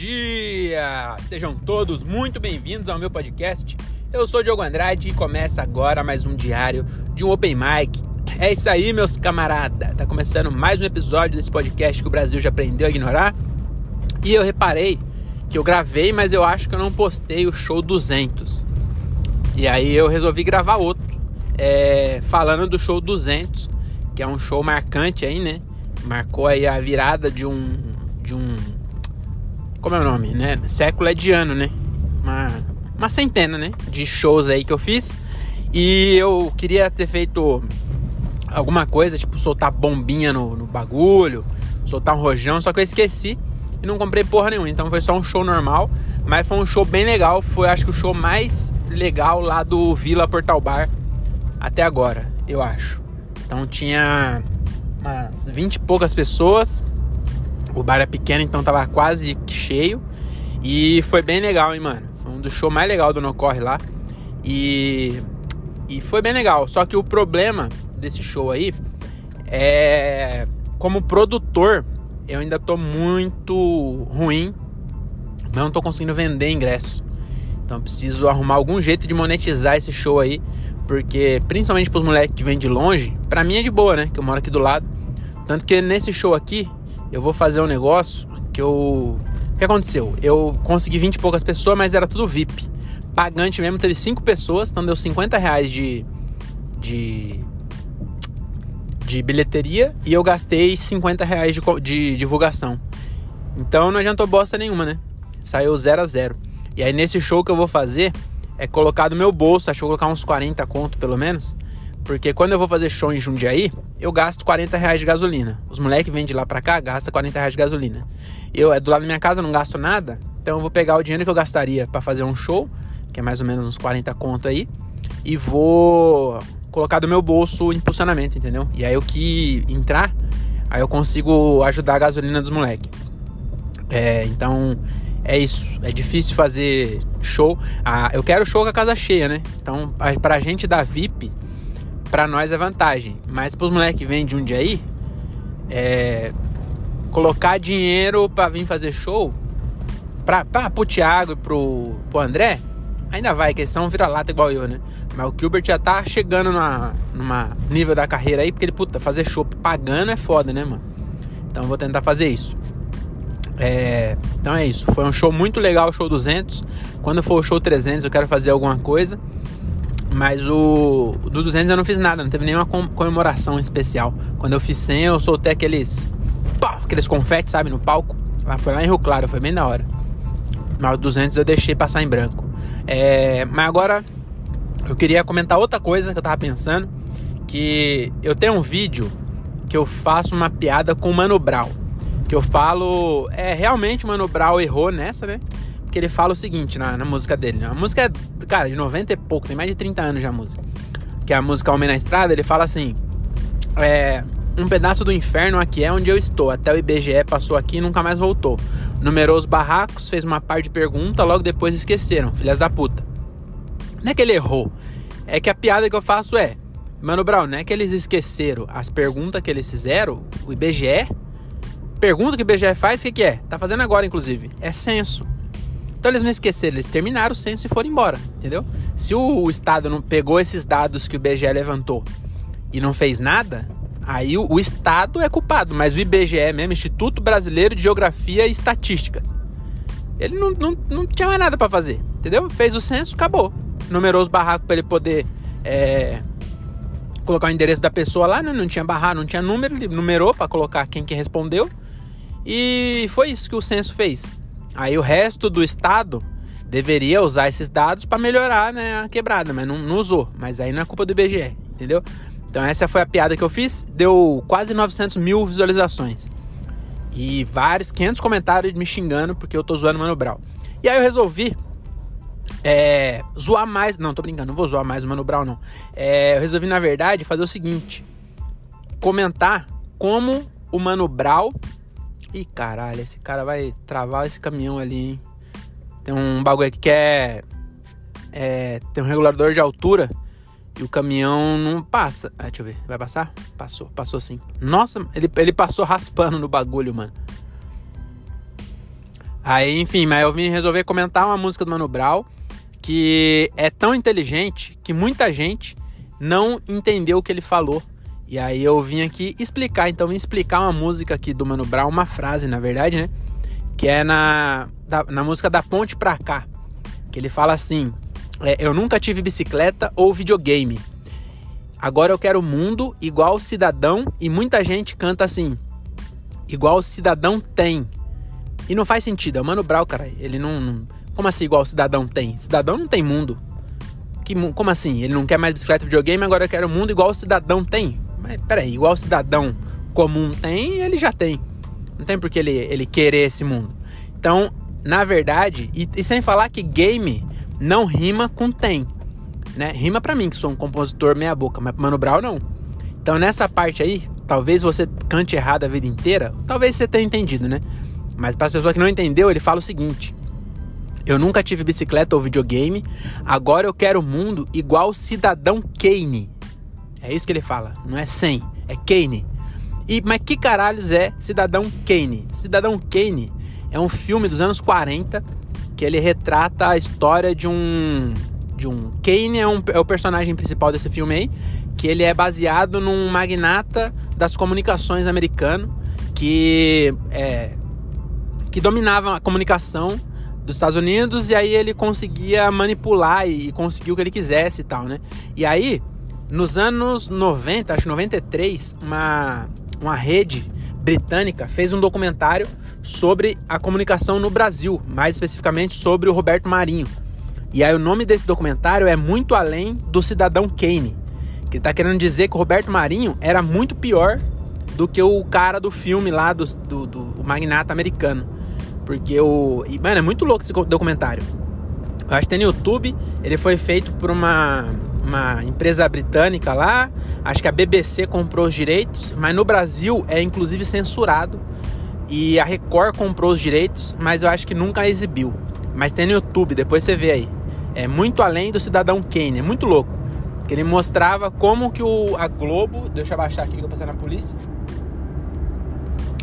dia! Sejam todos muito bem-vindos ao meu podcast. Eu sou Diogo Andrade e começa agora mais um diário de um Open Mic. É isso aí, meus camaradas. Tá começando mais um episódio desse podcast que o Brasil já aprendeu a ignorar. E eu reparei que eu gravei, mas eu acho que eu não postei o show 200. E aí eu resolvi gravar outro, é, falando do show 200, que é um show marcante aí, né? Marcou aí a virada de um de um como é o nome, né? Século é de ano, né? Uma, uma centena, né? De shows aí que eu fiz. E eu queria ter feito alguma coisa, tipo soltar bombinha no, no bagulho, soltar um rojão, só que eu esqueci e não comprei porra nenhuma. Então foi só um show normal, mas foi um show bem legal. Foi acho que o show mais legal lá do Vila Portal Bar até agora, eu acho. Então tinha umas 20 e poucas pessoas. O bar é pequeno, então tava quase cheio. E foi bem legal, hein, mano. Foi um dos shows mais legais do No Corre lá. E, e foi bem legal. Só que o problema desse show aí é. Como produtor, eu ainda tô muito ruim. Não tô conseguindo vender ingresso. Então preciso arrumar algum jeito de monetizar esse show aí. Porque, principalmente pros moleques que vêm de longe, pra mim é de boa, né? Que eu moro aqui do lado. Tanto que nesse show aqui, eu vou fazer um negócio que eu. O que aconteceu? Eu consegui 20 e poucas pessoas, mas era tudo VIP. Pagante mesmo, teve 5 pessoas, então deu 50 reais de. de. de bilheteria e eu gastei 50 reais de, de divulgação. Então não adiantou bosta nenhuma, né? Saiu 0 a 0 E aí nesse show que eu vou fazer é colocar do meu bolso, acho que vou colocar uns 40 conto pelo menos. Porque quando eu vou fazer show em Jundiaí, eu gasto 40 reais de gasolina. Os moleques vêm de lá pra cá, gastam 40 reais de gasolina. Eu, é do lado da minha casa, não gasto nada. Então eu vou pegar o dinheiro que eu gastaria para fazer um show, que é mais ou menos uns 40 conto aí, e vou colocar do meu bolso impulsionamento, entendeu? E aí o que entrar, aí eu consigo ajudar a gasolina dos moleques. É, então é isso. É difícil fazer show. Ah, eu quero show com a casa cheia, né? Então, pra gente da VIP, pra nós é vantagem. Mas pros moleques que vêm de um dia aí, é, colocar dinheiro pra vir fazer show, pra, pra, pro Thiago e pro, pro André, ainda vai, que eles são vira-lata igual eu, né? Mas o Gilbert já tá chegando numa, numa nível da carreira aí, porque ele, puta, fazer show pagando é foda, né, mano? Então vou tentar fazer isso. É, então é isso. Foi um show muito legal, o show 200. Quando for o show 300, eu quero fazer alguma coisa. Mas o, do 200 eu não fiz nada, não teve nenhuma comemoração especial. Quando eu fiz 100, eu soltei aqueles pá, aqueles confetes, sabe, no palco. Lá foi lá em Rio Claro, foi bem da hora. Mas o 200 eu deixei passar em branco. É, mas agora eu queria comentar outra coisa que eu tava pensando, que eu tenho um vídeo que eu faço uma piada com o Mano Brown, que eu falo, é realmente o Mano Brown errou nessa, né? Porque ele fala o seguinte na, na música dele. Né? A música é, cara, de 90 e pouco, tem mais de 30 anos já a música. Que é a música Homem na Estrada, ele fala assim: é, um pedaço do inferno aqui é onde eu estou. Até o IBGE passou aqui e nunca mais voltou. Numerou os barracos, fez uma par de pergunta, logo depois esqueceram, filhas da puta. Não é que ele errou, é que a piada que eu faço é: Mano Brown, não é que eles esqueceram as perguntas que eles fizeram, o IBGE. Pergunta que o IBGE faz, o que, que é? Tá fazendo agora, inclusive. É censo. Então eles não esqueceram, eles terminaram o censo e foram embora, entendeu? Se o, Estado não pegou esses dados que o IBGE levantou e não fez nada, aí o, o Estado é culpado, mas o IBGE mesmo, Instituto Brasileiro de Geografia e Estatística, ele não, não, não tinha mais nada para fazer, entendeu? Fez o censo, acabou. Numerou os barracos para ele poder é, colocar o endereço da pessoa lá, né? não tinha barraco, não tinha número, ele numerou para colocar quem que respondeu. E foi isso que o censo fez. Aí o resto do estado deveria usar esses dados para melhorar né, a quebrada, mas não, não, usou. Mas aí não é culpa do IBGE, entendeu? Então essa foi a piada que eu fiz, deu quase 900 mil visualizações. E vários, 500 comentários me xingando porque eu tô zoando o Mano Brown. E aí eu resolvi é, zoar mais, não, tô brincando, não vou zoar mais o Mano Brown não. É, eu resolvi na verdade fazer o seguinte, comentar como o Mano Brown Ih, caralho, esse cara vai travar esse caminhão ali, hein? Tem um bagulho aqui que é. é tem um regulador de altura e o caminhão não passa. Ah, deixa eu ver. Vai passar? Passou, passou sim. Nossa, ele, ele passou raspando no bagulho, mano. Aí, enfim, mas eu vim resolver comentar uma música do Mano Brown que é tão inteligente que muita gente não entendeu o que ele falou. E aí eu vim aqui explicar, então vim explicar uma música aqui do Mano Brown, uma frase, na verdade, né? Que é na, da, na música Da Ponte Pra Cá. Que ele fala assim: é, Eu nunca tive bicicleta ou videogame. Agora eu quero o mundo igual cidadão. E muita gente canta assim: Igual cidadão tem. E não faz sentido, é o Mano Brown, cara. Ele não, não. Como assim, igual cidadão tem? Cidadão não tem mundo. Que, como assim? Ele não quer mais bicicleta e videogame, agora eu quero o mundo igual o cidadão tem. Mas peraí, igual cidadão comum tem, ele já tem. Não tem por que ele, ele querer esse mundo. Então, na verdade, e, e sem falar que game não rima com tem. Né? Rima para mim, que sou um compositor meia boca, mas Mano Brown não. Então nessa parte aí, talvez você cante errado a vida inteira, talvez você tenha entendido, né? Mas para as pessoas que não entendeu, ele fala o seguinte: Eu nunca tive bicicleta ou videogame, agora eu quero o mundo igual o cidadão Kane. É isso que ele fala, não é sem, é Kane. E mas que caralhos é Cidadão Kane? Cidadão Kane é um filme dos anos 40 que ele retrata a história de um de um Kane é, um, é o personagem principal desse filme aí, que ele é baseado num magnata das comunicações americano que é, que dominava a comunicação dos Estados Unidos e aí ele conseguia manipular e, e conseguir o que ele quisesse e tal, né? E aí, nos anos 90, acho 93, uma, uma rede britânica fez um documentário sobre a comunicação no Brasil, mais especificamente sobre o Roberto Marinho. E aí o nome desse documentário é Muito Além do Cidadão Kane, que está querendo dizer que o Roberto Marinho era muito pior do que o cara do filme lá do, do, do magnata americano. Porque o. E, mano, é muito louco esse documentário. Eu acho que tem no YouTube. Ele foi feito por uma, uma empresa britânica lá. Acho que a BBC comprou os direitos. Mas no Brasil é inclusive censurado. E a Record comprou os direitos. Mas eu acho que nunca exibiu. Mas tem no YouTube, depois você vê aí. É muito além do Cidadão Kane. É muito louco. Que ele mostrava como que o, a Globo. Deixa eu abaixar aqui que eu tô passando na polícia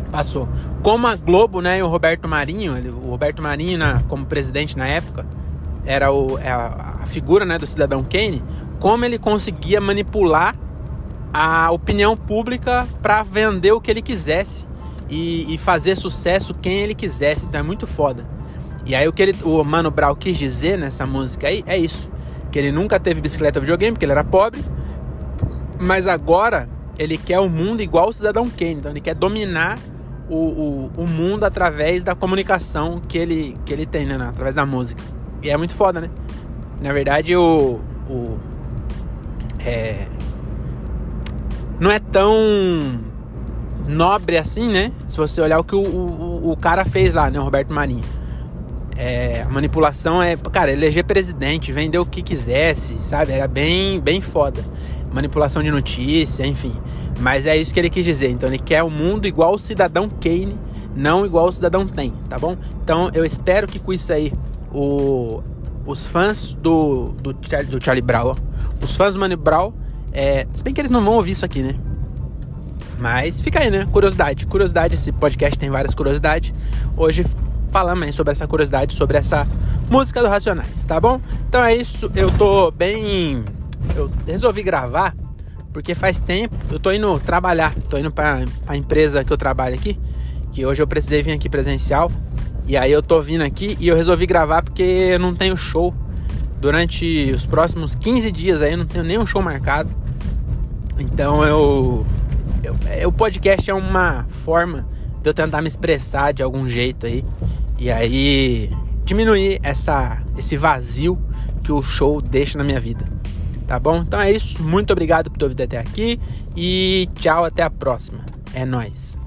passou. Como a Globo, né, e o Roberto Marinho, ele, o Roberto Marinho, na, como presidente na época, era o, é a, a, figura né, do cidadão Kane, como ele conseguia manipular a opinião pública para vender o que ele quisesse e, e, fazer sucesso quem ele quisesse. Então é muito foda. E aí o que ele, o Mano Brown quis dizer nessa música aí é isso. Que ele nunca teve bicicleta videogame, porque ele era pobre. Mas agora ele quer o mundo igual o cidadão Kane. Então ele quer dominar o, o, o, mundo através da comunicação que ele, que ele tem, né? Através da música. E é muito foda, né? Na verdade, o. o é, não é tão nobre assim, né? Se você olhar o que o, o, o cara fez lá, né? O Roberto Marinho. É, a manipulação é, cara, eleger presidente, vender o que quisesse, sabe? Era bem, bem foda. Manipulação de notícia, enfim. Mas é isso que ele quis dizer. Então ele quer o um mundo igual o cidadão Kane, não igual o cidadão tem, tá bom? Então eu espero que com isso aí o, os fãs do, do, do Charlie Brown, os fãs do Mano Brown, é, se bem que eles não vão ouvir isso aqui, né? Mas fica aí, né? Curiosidade. Curiosidade, esse podcast tem várias curiosidades. Hoje falamos aí sobre essa curiosidade, sobre essa música do Racionais, tá bom? Então é isso. Eu tô bem. Eu resolvi gravar porque faz tempo, eu tô indo trabalhar, tô indo pra, pra empresa que eu trabalho aqui, que hoje eu precisei vir aqui presencial. E aí eu tô vindo aqui e eu resolvi gravar porque eu não tenho show. Durante os próximos 15 dias aí, eu não tenho nenhum show marcado. Então eu, eu, é, O podcast é uma forma de eu tentar me expressar de algum jeito aí. E aí diminuir essa, esse vazio que o show deixa na minha vida. Tá bom? Então é isso. Muito obrigado por ter ouvido até aqui. E tchau, até a próxima. É nóis.